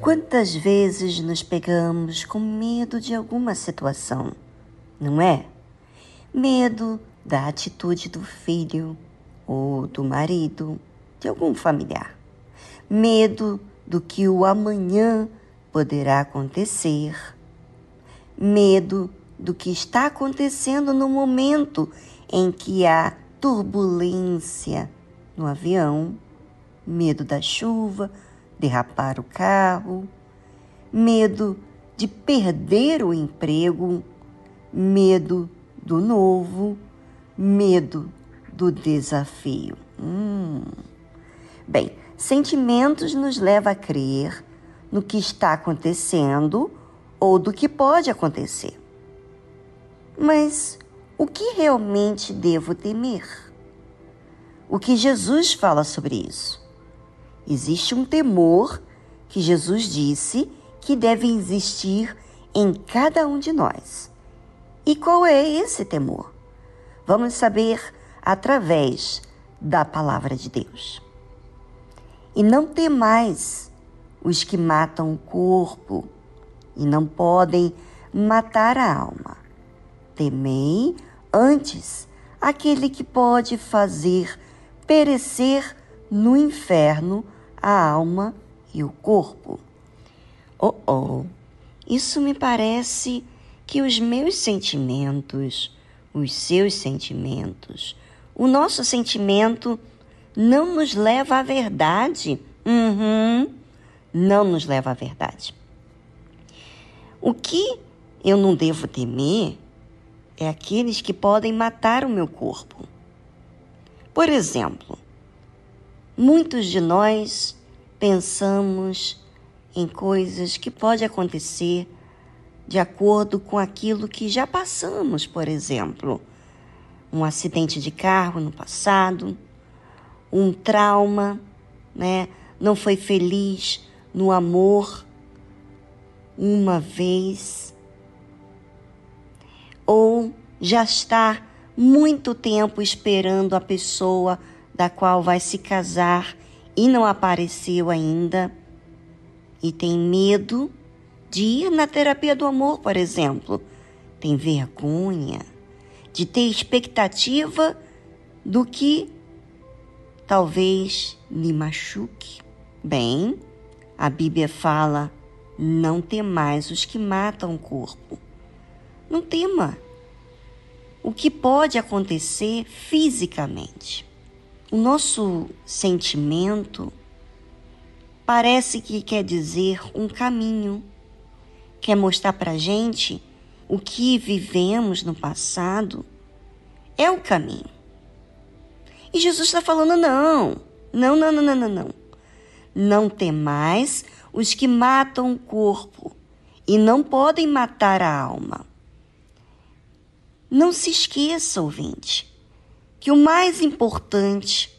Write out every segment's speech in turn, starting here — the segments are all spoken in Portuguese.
Quantas vezes nos pegamos com medo de alguma situação, não é? Medo da atitude do filho ou do marido, de algum familiar. Medo do que o amanhã poderá acontecer. Medo do que está acontecendo no momento em que há turbulência no avião, medo da chuva, derrapar o carro, medo de perder o emprego, medo do novo, medo do desafio. Hum. Bem, sentimentos nos levam a crer no que está acontecendo ou do que pode acontecer. Mas o que realmente devo temer? o que Jesus fala sobre isso. Existe um temor que Jesus disse que deve existir em cada um de nós. E qual é esse temor? Vamos saber através da palavra de Deus. E não temais os que matam o corpo e não podem matar a alma. Temei antes aquele que pode fazer perecer no inferno a alma e o corpo. Oh, oh, isso me parece que os meus sentimentos, os seus sentimentos, o nosso sentimento não nos leva à verdade. Uhum, não nos leva à verdade. O que eu não devo temer é aqueles que podem matar o meu corpo. Por exemplo, muitos de nós pensamos em coisas que pode acontecer de acordo com aquilo que já passamos, por exemplo, um acidente de carro no passado, um trauma, né? Não foi feliz no amor uma vez ou já está muito tempo esperando a pessoa da qual vai se casar e não apareceu ainda, e tem medo de ir na terapia do amor, por exemplo, tem vergonha de ter expectativa do que talvez lhe machuque. Bem, a Bíblia fala: não temais os que matam o corpo. Não tema o que pode acontecer fisicamente. O nosso sentimento parece que quer dizer um caminho, quer mostrar para gente o que vivemos no passado é o caminho. E Jesus está falando: não, não, não, não, não, não, não. Não temais os que matam o corpo e não podem matar a alma. Não se esqueça, ouvinte, que o mais importante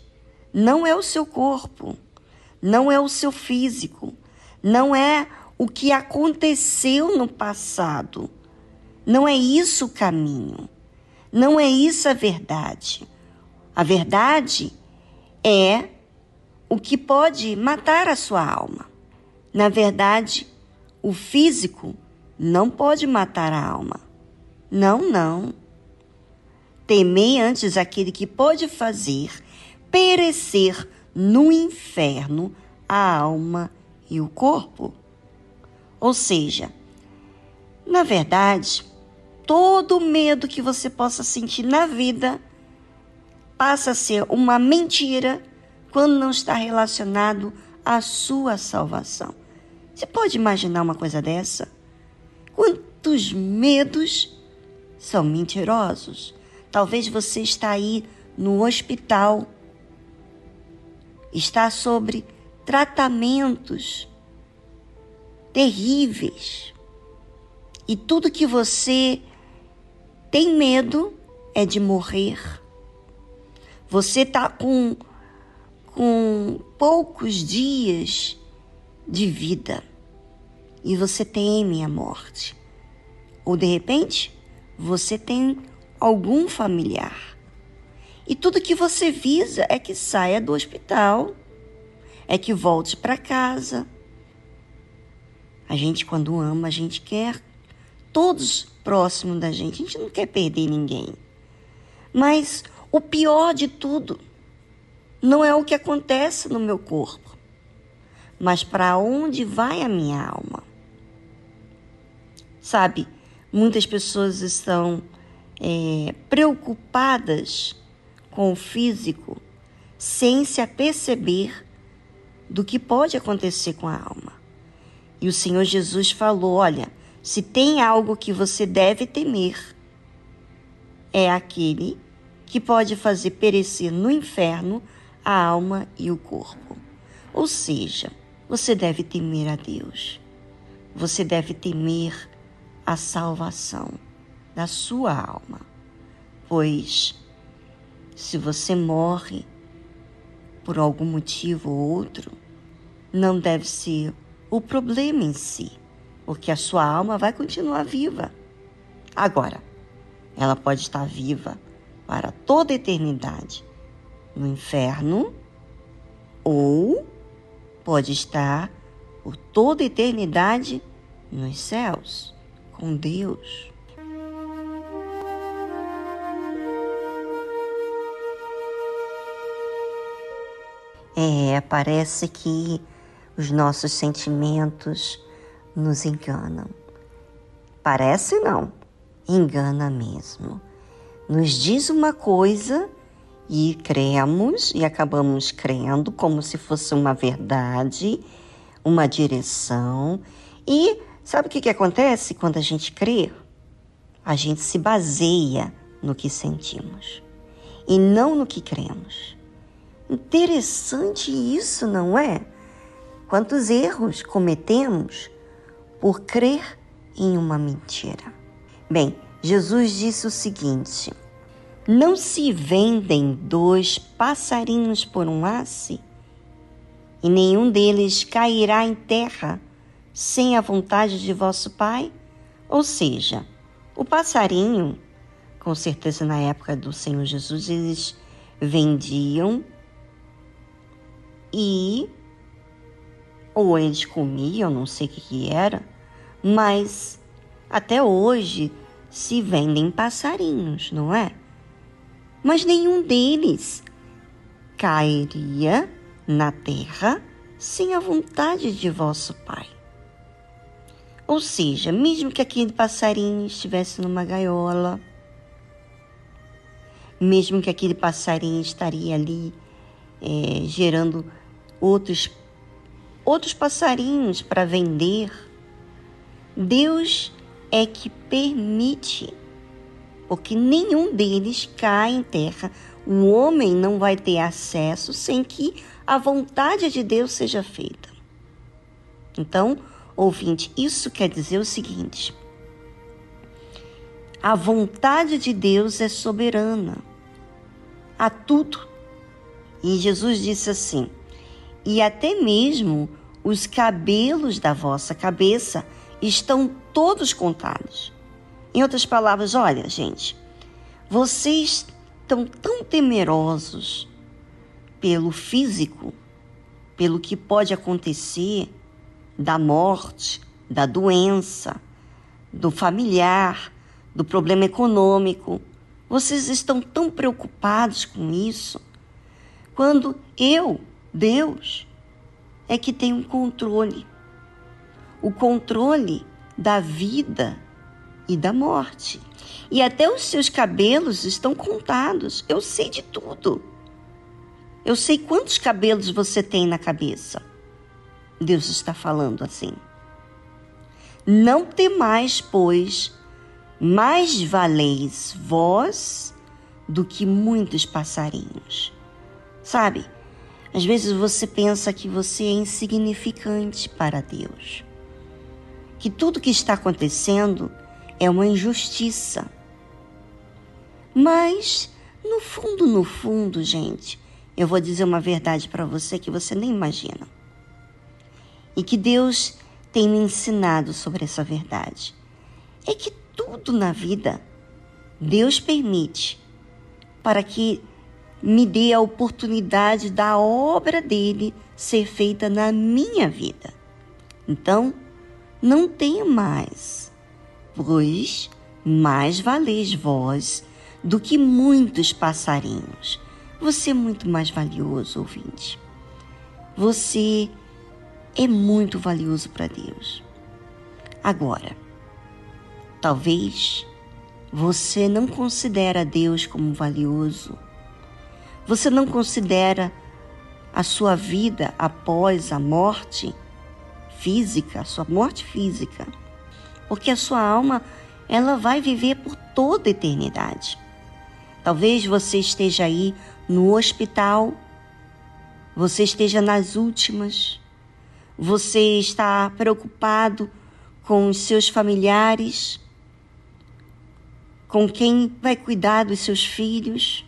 não é o seu corpo, não é o seu físico, não é o que aconteceu no passado. Não é isso o caminho. Não é isso a verdade. A verdade é o que pode matar a sua alma. Na verdade, o físico não pode matar a alma. Não, não. Temei antes aquele que pode fazer perecer no inferno a alma e o corpo. Ou seja, na verdade, todo medo que você possa sentir na vida passa a ser uma mentira quando não está relacionado à sua salvação. Você pode imaginar uma coisa dessa? Quantos medos são mentirosos? Talvez você está aí no hospital, está sobre tratamentos terríveis. E tudo que você tem medo é de morrer. Você está com, com poucos dias de vida e você teme a morte. Ou de repente, você tem algum familiar. E tudo que você visa é que saia do hospital, é que volte para casa. A gente, quando ama, a gente quer todos próximos da gente. A gente não quer perder ninguém. Mas o pior de tudo não é o que acontece no meu corpo, mas para onde vai a minha alma. Sabe, muitas pessoas estão é, preocupadas com o físico sem se aperceber do que pode acontecer com a alma. E o Senhor Jesus falou: olha, se tem algo que você deve temer, é aquele que pode fazer perecer no inferno a alma e o corpo. Ou seja, você deve temer a Deus. Você deve temer a salvação da sua alma. Pois, se você morre por algum motivo ou outro, não deve ser o problema em si, porque a sua alma vai continuar viva. Agora, ela pode estar viva para toda a eternidade no inferno ou pode estar por toda a eternidade nos céus com Deus. É, parece que os nossos sentimentos nos enganam. Parece não, engana mesmo. Nos diz uma coisa e cremos e acabamos crendo como se fosse uma verdade, uma direção. E sabe o que, que acontece quando a gente crê? A gente se baseia no que sentimos e não no que cremos. Interessante isso, não é? Quantos erros cometemos por crer em uma mentira. Bem, Jesus disse o seguinte: Não se vendem dois passarinhos por um asse, e nenhum deles cairá em terra sem a vontade de vosso Pai? Ou seja, o passarinho, com certeza na época do Senhor Jesus, eles vendiam e ou eles comiam, não sei o que, que era, mas até hoje se vendem passarinhos, não é? Mas nenhum deles cairia na terra sem a vontade de vosso Pai. Ou seja, mesmo que aquele passarinho estivesse numa gaiola, mesmo que aquele passarinho estaria ali é, gerando outros, outros passarinhos para vender. Deus é que permite, porque nenhum deles cai em terra. O homem não vai ter acesso sem que a vontade de Deus seja feita. Então, ouvinte, isso quer dizer o seguinte: a vontade de Deus é soberana a tudo. E Jesus disse assim: e até mesmo os cabelos da vossa cabeça estão todos contados. Em outras palavras, olha, gente, vocês estão tão temerosos pelo físico, pelo que pode acontecer, da morte, da doença, do familiar, do problema econômico. Vocês estão tão preocupados com isso, quando eu Deus é que tem um controle o controle da vida e da morte. E até os seus cabelos estão contados. Eu sei de tudo. Eu sei quantos cabelos você tem na cabeça. Deus está falando assim. Não temais, pois, mais valeis vós do que muitos passarinhos. Sabe? Às vezes você pensa que você é insignificante para Deus, que tudo que está acontecendo é uma injustiça. Mas, no fundo, no fundo, gente, eu vou dizer uma verdade para você que você nem imagina. E que Deus tem me ensinado sobre essa verdade. É que tudo na vida Deus permite para que me dê a oportunidade da obra dele ser feita na minha vida. Então, não tenha mais, pois mais valeis vós do que muitos passarinhos. Você é muito mais valioso, ouvinte. Você é muito valioso para Deus. Agora, talvez você não considera Deus como valioso. Você não considera a sua vida após a morte física, a sua morte física, porque a sua alma ela vai viver por toda a eternidade. Talvez você esteja aí no hospital, você esteja nas últimas, você está preocupado com os seus familiares, com quem vai cuidar dos seus filhos,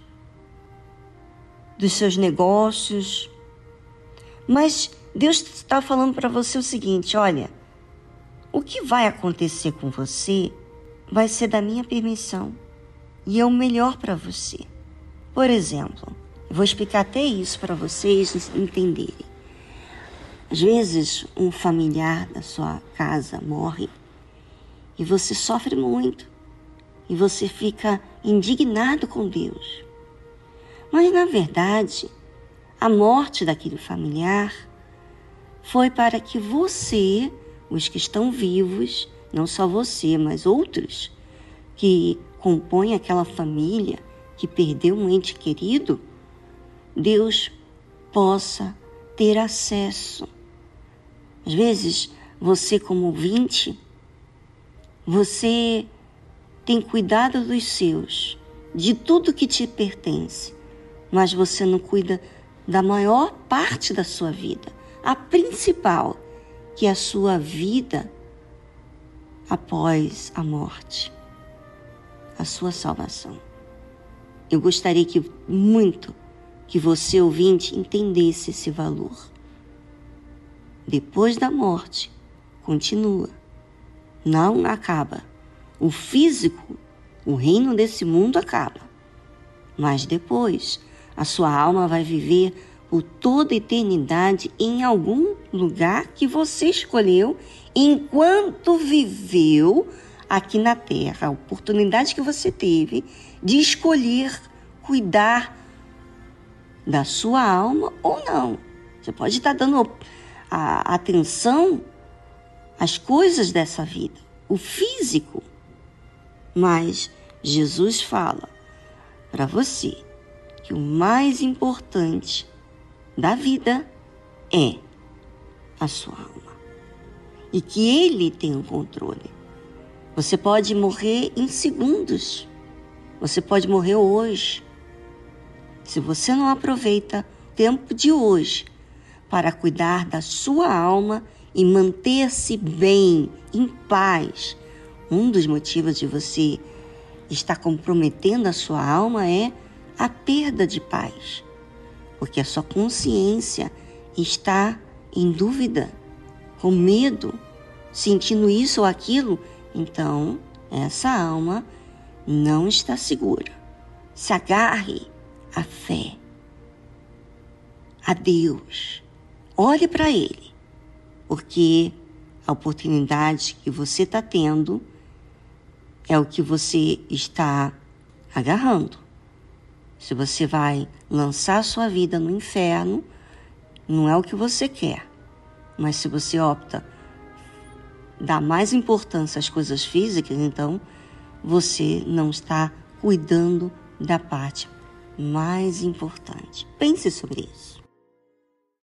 dos seus negócios. Mas Deus está falando para você o seguinte: olha, o que vai acontecer com você vai ser da minha permissão e é o melhor para você. Por exemplo, eu vou explicar até isso para vocês entenderem. Às vezes, um familiar da sua casa morre e você sofre muito e você fica indignado com Deus. Mas, na verdade, a morte daquele familiar foi para que você, os que estão vivos, não só você, mas outros que compõem aquela família que perdeu um ente querido, Deus possa ter acesso. Às vezes, você como ouvinte, você tem cuidado dos seus, de tudo que te pertence, mas você não cuida da maior parte da sua vida, a principal, que é a sua vida após a morte, a sua salvação. Eu gostaria que muito que você ouvinte entendesse esse valor. Depois da morte, continua. Não acaba. O físico, o reino desse mundo acaba. Mas depois, a sua alma vai viver por toda eternidade em algum lugar que você escolheu enquanto viveu aqui na terra. A oportunidade que você teve de escolher cuidar da sua alma ou não. Você pode estar dando a atenção às coisas dessa vida, o físico. Mas Jesus fala para você que o mais importante da vida é a sua alma e que Ele tem o controle. Você pode morrer em segundos, você pode morrer hoje. Se você não aproveita o tempo de hoje para cuidar da sua alma e manter-se bem, em paz, um dos motivos de você estar comprometendo a sua alma é a perda de paz, porque a sua consciência está em dúvida, com medo, sentindo isso ou aquilo, então essa alma não está segura. Se agarre à fé, a Deus, olhe para Ele, porque a oportunidade que você está tendo é o que você está agarrando. Se você vai lançar sua vida no inferno, não é o que você quer. Mas se você opta dar mais importância às coisas físicas, então você não está cuidando da parte mais importante. Pense sobre isso.